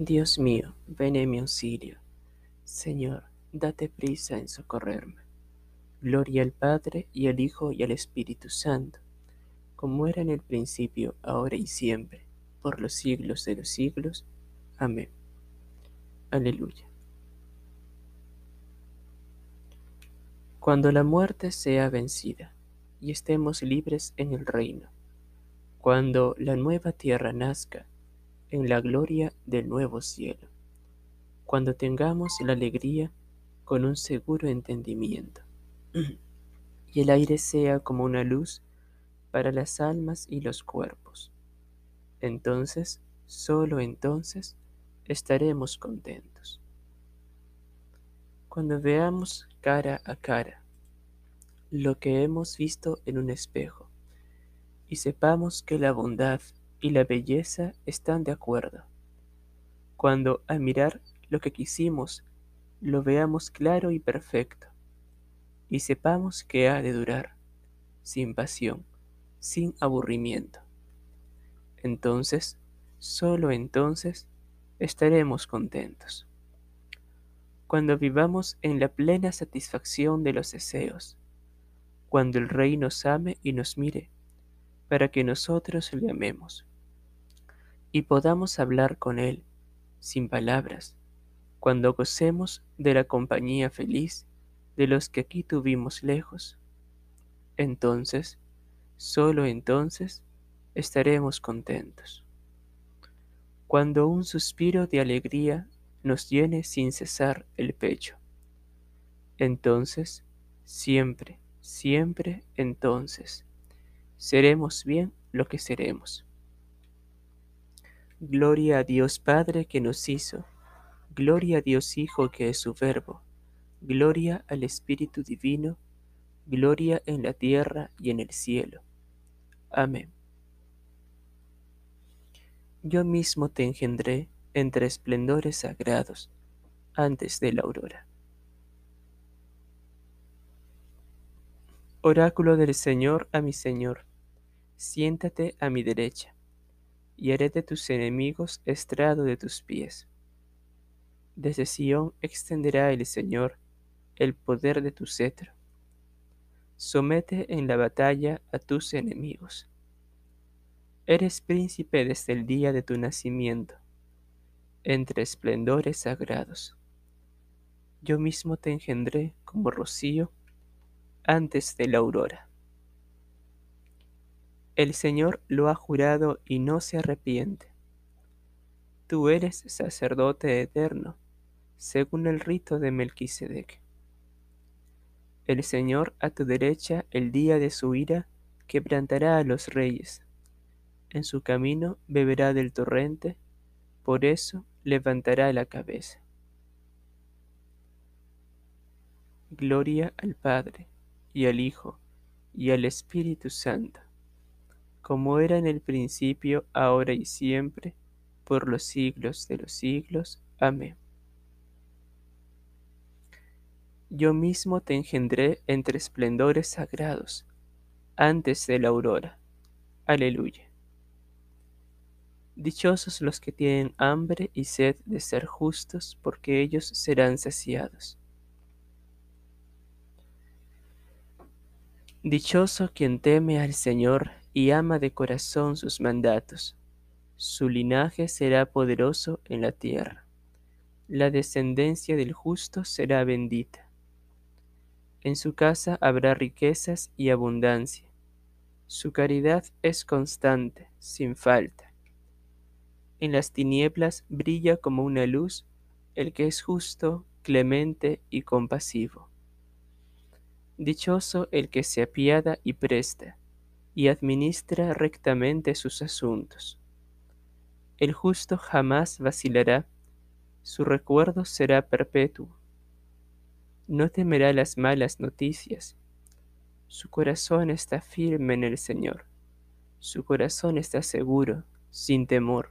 Dios mío, ven en mi auxilio. Señor, date prisa en socorrerme. Gloria al Padre y al Hijo y al Espíritu Santo, como era en el principio, ahora y siempre, por los siglos de los siglos. Amén. Aleluya. Cuando la muerte sea vencida y estemos libres en el reino, cuando la nueva tierra nazca en la gloria del nuevo cielo, cuando tengamos la alegría con un seguro entendimiento, y el aire sea como una luz para las almas y los cuerpos. Entonces, solo entonces, estaremos contentos. Cuando veamos cara a cara lo que hemos visto en un espejo, y sepamos que la bondad y la belleza están de acuerdo. Cuando al mirar lo que quisimos, lo veamos claro y perfecto, y sepamos que ha de durar, sin pasión, sin aburrimiento. Entonces, solo entonces, estaremos contentos. Cuando vivamos en la plena satisfacción de los deseos, cuando el Rey nos ame y nos mire, para que nosotros le amemos y podamos hablar con Él sin palabras, cuando gocemos de la compañía feliz de los que aquí tuvimos lejos. Entonces, solo entonces, estaremos contentos. Cuando un suspiro de alegría nos llene sin cesar el pecho. Entonces, siempre, siempre entonces, seremos bien lo que seremos. Gloria a Dios Padre que nos hizo, gloria a Dios Hijo que es su verbo, gloria al Espíritu Divino, gloria en la tierra y en el cielo. Amén. Yo mismo te engendré entre esplendores sagrados antes de la aurora. Oráculo del Señor a mi Señor, siéntate a mi derecha y haré de tus enemigos estrado de tus pies. Desde Sión extenderá el Señor el poder de tu cetro. Somete en la batalla a tus enemigos. Eres príncipe desde el día de tu nacimiento, entre esplendores sagrados. Yo mismo te engendré como rocío antes de la aurora. El Señor lo ha jurado y no se arrepiente. Tú eres sacerdote eterno, según el rito de Melquisedec. El Señor a tu derecha el día de su ira quebrantará a los reyes. En su camino beberá del torrente, por eso levantará la cabeza. Gloria al Padre, y al Hijo, y al Espíritu Santo como era en el principio, ahora y siempre, por los siglos de los siglos. Amén. Yo mismo te engendré entre esplendores sagrados, antes de la aurora. Aleluya. Dichosos los que tienen hambre y sed de ser justos, porque ellos serán saciados. Dichoso quien teme al Señor y ama de corazón sus mandatos. Su linaje será poderoso en la tierra. La descendencia del justo será bendita. En su casa habrá riquezas y abundancia. Su caridad es constante, sin falta. En las tinieblas brilla como una luz el que es justo, clemente y compasivo. Dichoso el que se apiada y presta y administra rectamente sus asuntos. El justo jamás vacilará, su recuerdo será perpetuo. No temerá las malas noticias. Su corazón está firme en el Señor. Su corazón está seguro, sin temor,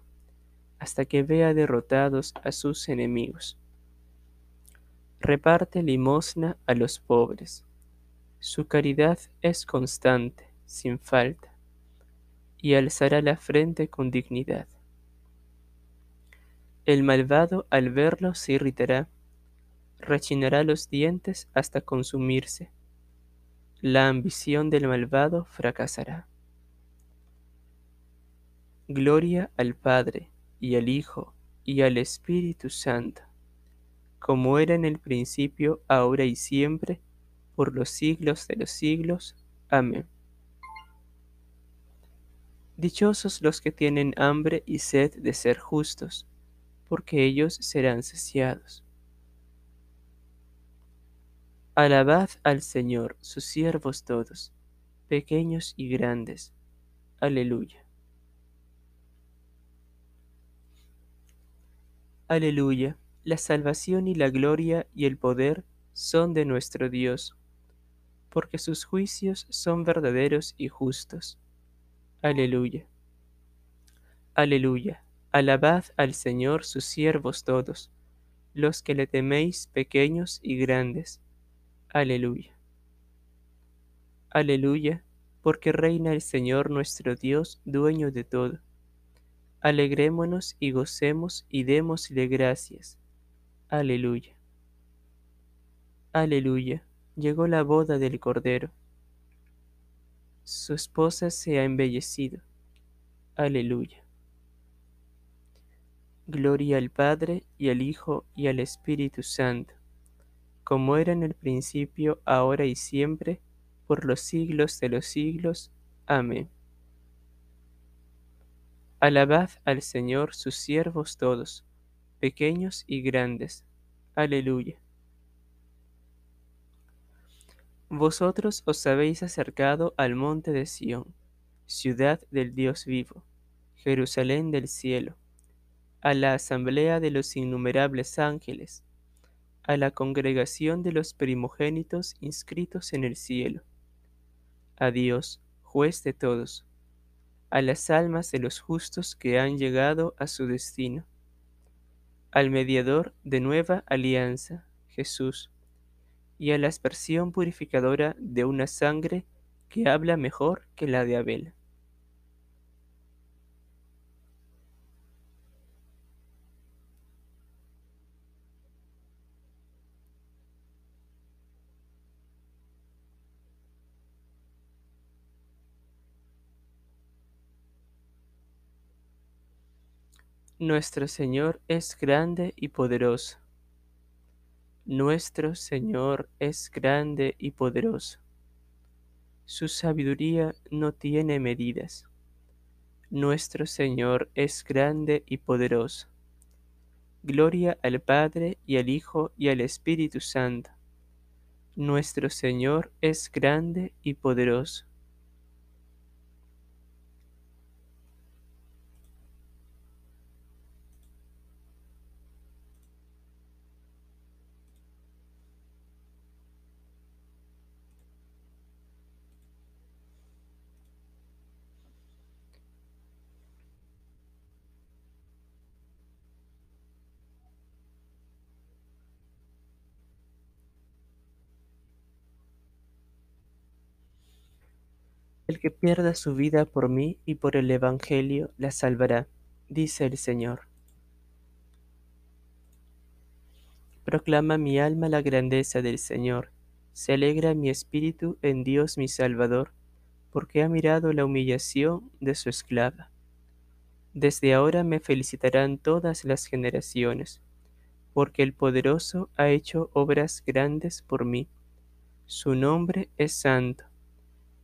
hasta que vea derrotados a sus enemigos. Reparte limosna a los pobres. Su caridad es constante sin falta, y alzará la frente con dignidad. El malvado al verlo se irritará, rechinará los dientes hasta consumirse. La ambición del malvado fracasará. Gloria al Padre, y al Hijo, y al Espíritu Santo, como era en el principio, ahora y siempre, por los siglos de los siglos. Amén. Dichosos los que tienen hambre y sed de ser justos, porque ellos serán saciados. Alabad al Señor, sus siervos todos, pequeños y grandes. Aleluya. Aleluya. La salvación y la gloria y el poder son de nuestro Dios, porque sus juicios son verdaderos y justos. Aleluya. Aleluya. Alabad al Señor sus siervos todos, los que le teméis pequeños y grandes. Aleluya. Aleluya, porque reina el Señor nuestro Dios, dueño de todo. Alegrémonos y gocemos y démosle gracias. Aleluya. Aleluya. Llegó la boda del Cordero. Su esposa se ha embellecido. Aleluya. Gloria al Padre y al Hijo y al Espíritu Santo, como era en el principio, ahora y siempre, por los siglos de los siglos. Amén. Alabad al Señor sus siervos todos, pequeños y grandes. Aleluya. Vosotros os habéis acercado al monte de Sión, ciudad del Dios vivo, Jerusalén del cielo a la asamblea de los innumerables ángeles, a la congregación de los primogénitos inscritos en el cielo, a Dios, juez de todos, a las almas de los justos que han llegado a su destino, al mediador de nueva alianza, Jesús, y a la aspersión purificadora de una sangre que habla mejor que la de Abel. Nuestro Señor es grande y poderoso. Nuestro Señor es grande y poderoso. Su sabiduría no tiene medidas. Nuestro Señor es grande y poderoso. Gloria al Padre y al Hijo y al Espíritu Santo. Nuestro Señor es grande y poderoso. El que pierda su vida por mí y por el Evangelio la salvará, dice el Señor. Proclama mi alma la grandeza del Señor, se alegra mi espíritu en Dios mi Salvador, porque ha mirado la humillación de su esclava. Desde ahora me felicitarán todas las generaciones, porque el poderoso ha hecho obras grandes por mí. Su nombre es santo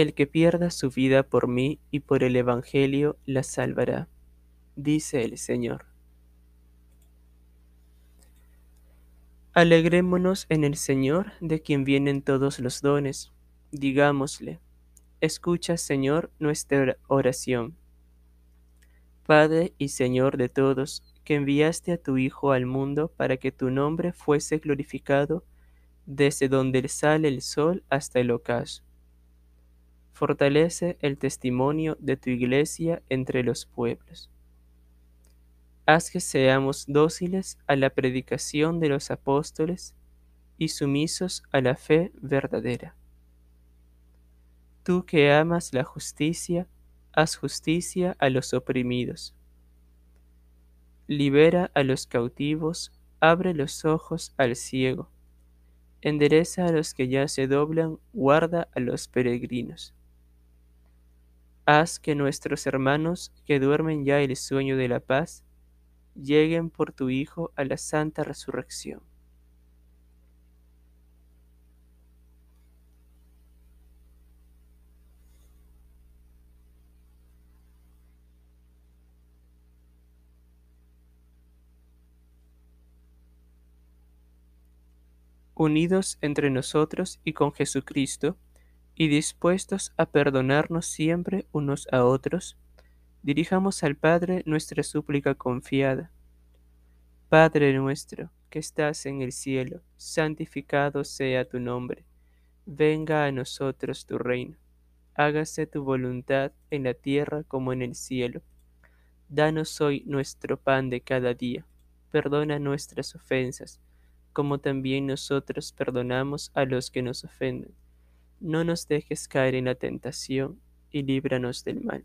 El que pierda su vida por mí y por el Evangelio la salvará, dice el Señor. Alegrémonos en el Señor, de quien vienen todos los dones. Digámosle, escucha, Señor, nuestra oración. Padre y Señor de todos, que enviaste a tu Hijo al mundo para que tu nombre fuese glorificado desde donde sale el sol hasta el ocaso. Fortalece el testimonio de tu iglesia entre los pueblos haz que seamos dóciles a la predicación de los apóstoles y sumisos a la fe verdadera. Tú que amas la justicia, haz justicia a los oprimidos. Libera a los cautivos, abre los ojos al ciego. Endereza a los que ya se doblan, guarda a los peregrinos. Haz que nuestros hermanos que duermen ya el sueño de la paz, lleguen por tu Hijo a la santa resurrección. Unidos entre nosotros y con Jesucristo, y dispuestos a perdonarnos siempre unos a otros, dirijamos al Padre nuestra súplica confiada. Padre nuestro, que estás en el cielo, santificado sea tu nombre. Venga a nosotros tu reino. Hágase tu voluntad en la tierra como en el cielo. Danos hoy nuestro pan de cada día. Perdona nuestras ofensas, como también nosotros perdonamos a los que nos ofenden. No nos dejes caer en la tentación, y líbranos del mal.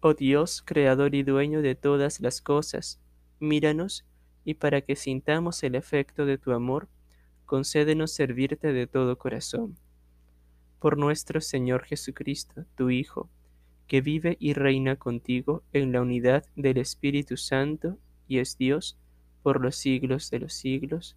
Oh Dios, creador y dueño de todas las cosas, míranos y para que sintamos el efecto de tu amor, concédenos servirte de todo corazón. Por nuestro Señor Jesucristo, tu Hijo, que vive y reina contigo en la unidad del Espíritu Santo y es Dios por los siglos de los siglos.